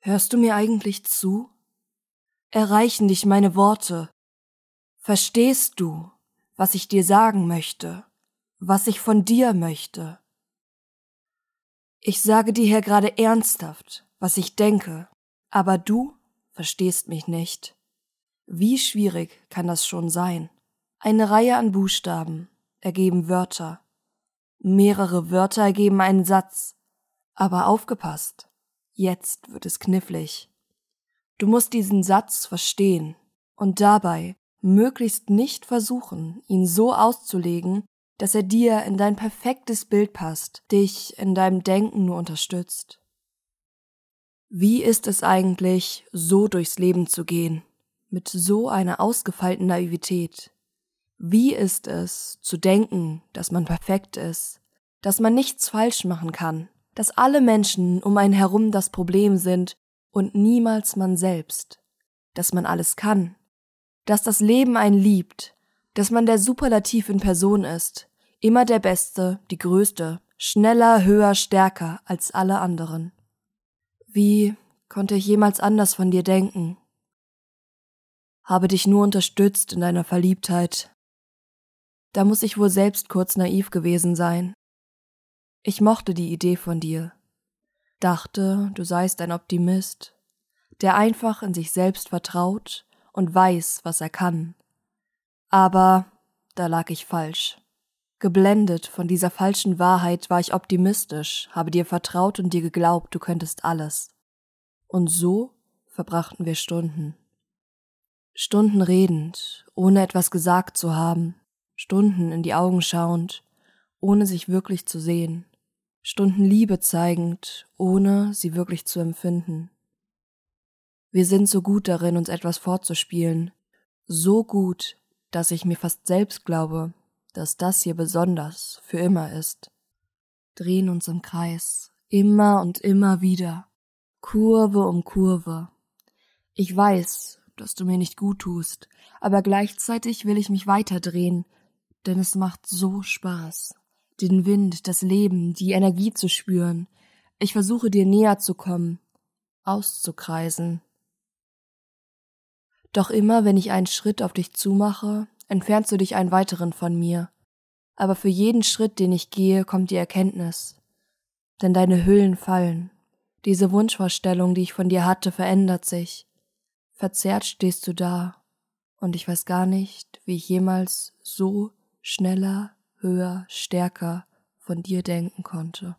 Hörst du mir eigentlich zu? Erreichen dich meine Worte? Verstehst du, was ich dir sagen möchte, was ich von dir möchte? Ich sage dir hier gerade ernsthaft, was ich denke, aber du verstehst mich nicht. Wie schwierig kann das schon sein? Eine Reihe an Buchstaben ergeben Wörter. Mehrere Wörter ergeben einen Satz. Aber aufgepasst, jetzt wird es knifflig. Du musst diesen Satz verstehen und dabei möglichst nicht versuchen, ihn so auszulegen, dass er dir in dein perfektes Bild passt, dich in deinem Denken nur unterstützt. Wie ist es eigentlich, so durchs Leben zu gehen, mit so einer ausgefeilten Naivität? Wie ist es, zu denken, dass man perfekt ist, dass man nichts falsch machen kann, dass alle Menschen um einen herum das Problem sind und niemals man selbst, dass man alles kann, dass das Leben einen liebt, dass man der Superlativ in Person ist, immer der Beste, die Größte, schneller, höher, stärker als alle anderen. Wie konnte ich jemals anders von dir denken? Habe dich nur unterstützt in deiner Verliebtheit. Da muss ich wohl selbst kurz naiv gewesen sein. Ich mochte die Idee von dir, dachte, du seist ein Optimist, der einfach in sich selbst vertraut und weiß, was er kann. Aber da lag ich falsch. Geblendet von dieser falschen Wahrheit war ich optimistisch, habe dir vertraut und dir geglaubt, du könntest alles. Und so verbrachten wir Stunden. Stunden redend, ohne etwas gesagt zu haben, Stunden in die Augen schauend, ohne sich wirklich zu sehen, Stunden Liebe zeigend, ohne sie wirklich zu empfinden. Wir sind so gut darin, uns etwas vorzuspielen, so gut, dass ich mir fast selbst glaube, dass das hier besonders für immer ist. Drehen uns im Kreis, immer und immer wieder, Kurve um Kurve. Ich weiß, dass du mir nicht gut tust, aber gleichzeitig will ich mich weiterdrehen, denn es macht so Spaß, den Wind, das Leben, die Energie zu spüren. Ich versuche dir näher zu kommen, auszukreisen. Doch immer, wenn ich einen Schritt auf dich zumache, entfernst du dich einen weiteren von mir. Aber für jeden Schritt, den ich gehe, kommt die Erkenntnis. Denn deine Hüllen fallen. Diese Wunschvorstellung, die ich von dir hatte, verändert sich. Verzerrt stehst du da. Und ich weiß gar nicht, wie ich jemals so schneller, höher, stärker von dir denken konnte.